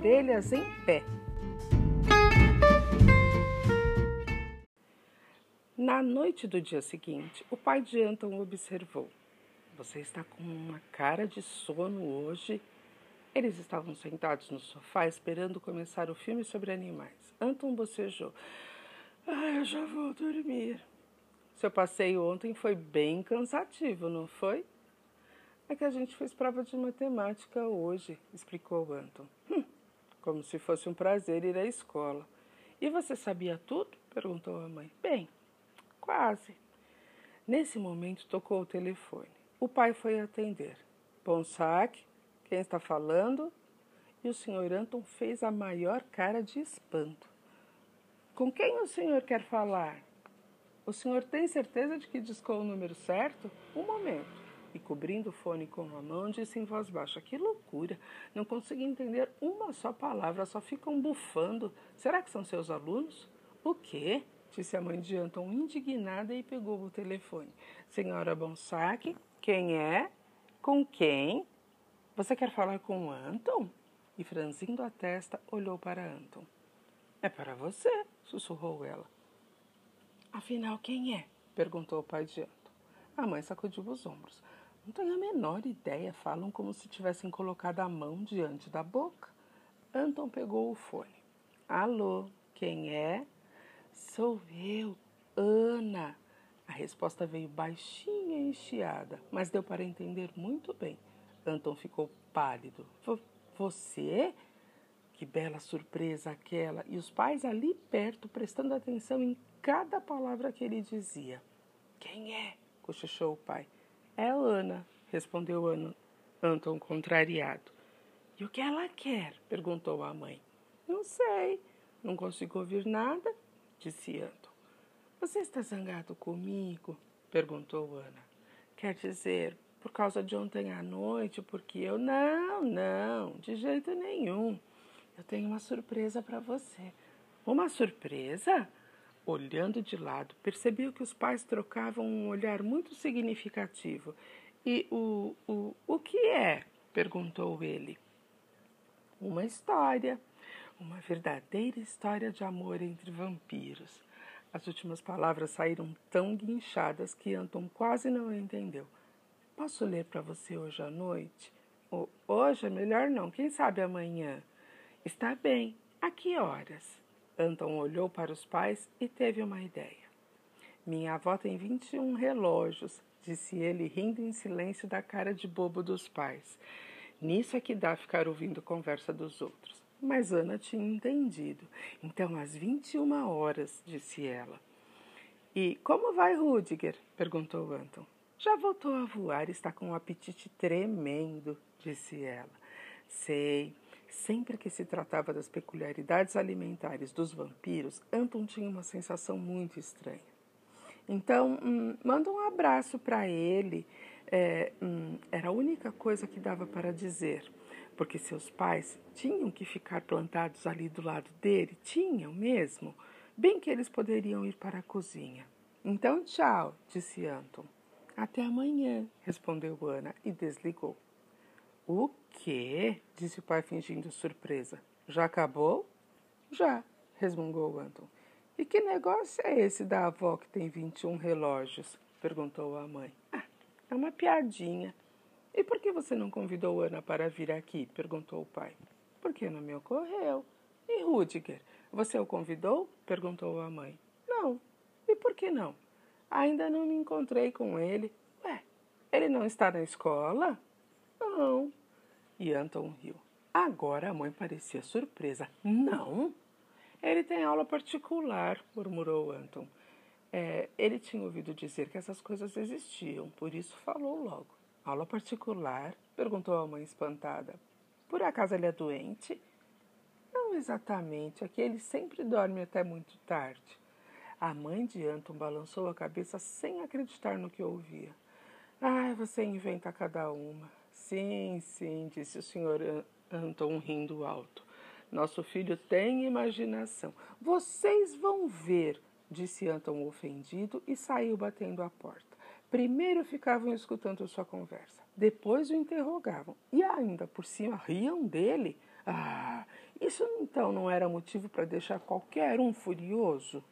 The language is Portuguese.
orelhas em pé. Na noite do dia seguinte, o pai de Anton observou: Você está com uma cara de sono hoje. Eles estavam sentados no sofá esperando começar o filme sobre animais. Anton bocejou: Ah, eu já vou dormir. Seu passeio ontem foi bem cansativo, não foi? É que a gente fez prova de matemática hoje, explicou Anton. Hum, como se fosse um prazer ir à escola. E você sabia tudo? perguntou a mãe. Bem, Quase. Nesse momento tocou o telefone. O pai foi atender. Saque, quem está falando? E o senhor Anton fez a maior cara de espanto. Com quem o senhor quer falar? O senhor tem certeza de que discou o número certo? Um momento. E cobrindo o fone com a mão, disse em voz baixa: Que loucura! Não consegui entender uma só palavra, só ficam bufando. Será que são seus alunos? O quê? disse a mãe de Anton, indignada, e pegou o telefone. Senhora Bonsac, quem é? Com quem? Você quer falar com Anton? E franzindo a testa, olhou para Anton. É para você, sussurrou ela. Afinal, quem é? perguntou o pai de Anton. A mãe sacudiu os ombros. Não tenho a menor ideia, falam como se tivessem colocado a mão diante da boca. Anton pegou o fone. Alô, quem é? Sou eu, Ana. A resposta veio baixinha e enchiada, mas deu para entender muito bem. Anton ficou pálido. Você? Que bela surpresa aquela! E os pais ali perto, prestando atenção em cada palavra que ele dizia. Quem é? cochichou o pai. É Ana, respondeu Ana, Anton contrariado. E o que ela quer? perguntou a mãe. Não sei, não consigo ouvir nada disse Anton. Você está zangado comigo? perguntou Ana. Quer dizer, por causa de ontem à noite, porque eu. Não, não, de jeito nenhum. Eu tenho uma surpresa para você. Uma surpresa? Olhando de lado, percebeu que os pais trocavam um olhar muito significativo. E o, o, o que é? perguntou ele. Uma história, uma verdadeira história de amor entre vampiros. As últimas palavras saíram tão guinchadas que Anton quase não entendeu. Posso ler para você hoje à noite? hoje é melhor não, quem sabe amanhã? Está bem. A que horas? Anton olhou para os pais e teve uma ideia. Minha avó tem 21 relógios, disse ele, rindo em silêncio da cara de bobo dos pais. Nisso é que dá ficar ouvindo conversa dos outros. Mas Ana tinha entendido. Então, às 21 horas, disse ela. E como vai Rudiger? perguntou Anton. Já voltou a voar está com um apetite tremendo, disse ela. Sei. Sempre que se tratava das peculiaridades alimentares dos vampiros, Anton tinha uma sensação muito estranha. Então, hum, manda um abraço para ele. É, hum, era a única coisa que dava para dizer porque seus pais tinham que ficar plantados ali do lado dele, tinham mesmo, bem que eles poderiam ir para a cozinha. Então, tchau, disse Anton. Até amanhã, respondeu Ana e desligou. O quê? disse o pai fingindo surpresa. Já acabou? Já, resmungou Anton. E que negócio é esse da avó que tem 21 relógios? perguntou a mãe. Ah, é uma piadinha, e por que você não convidou Ana para vir aqui? perguntou o pai. Porque não me ocorreu. E Rudiger, você o convidou? perguntou a mãe. Não. E por que não? Ainda não me encontrei com ele. Ué, ele não está na escola? Não. E Anton riu. Agora a mãe parecia surpresa. Não? Ele tem aula particular, murmurou Anton. É, ele tinha ouvido dizer que essas coisas existiam, por isso falou logo. Aula particular? perguntou a mãe espantada. Por acaso ele é doente? Não exatamente, é que ele sempre dorme até muito tarde. A mãe de Anton balançou a cabeça sem acreditar no que ouvia. Ai, você inventa cada uma. Sim, sim, disse o senhor Anton rindo alto. Nosso filho tem imaginação. Vocês vão ver, disse Anton ofendido e saiu batendo a porta. Primeiro ficavam escutando sua conversa, depois o interrogavam e ainda por cima riam dele. Ah, isso então não era motivo para deixar qualquer um furioso?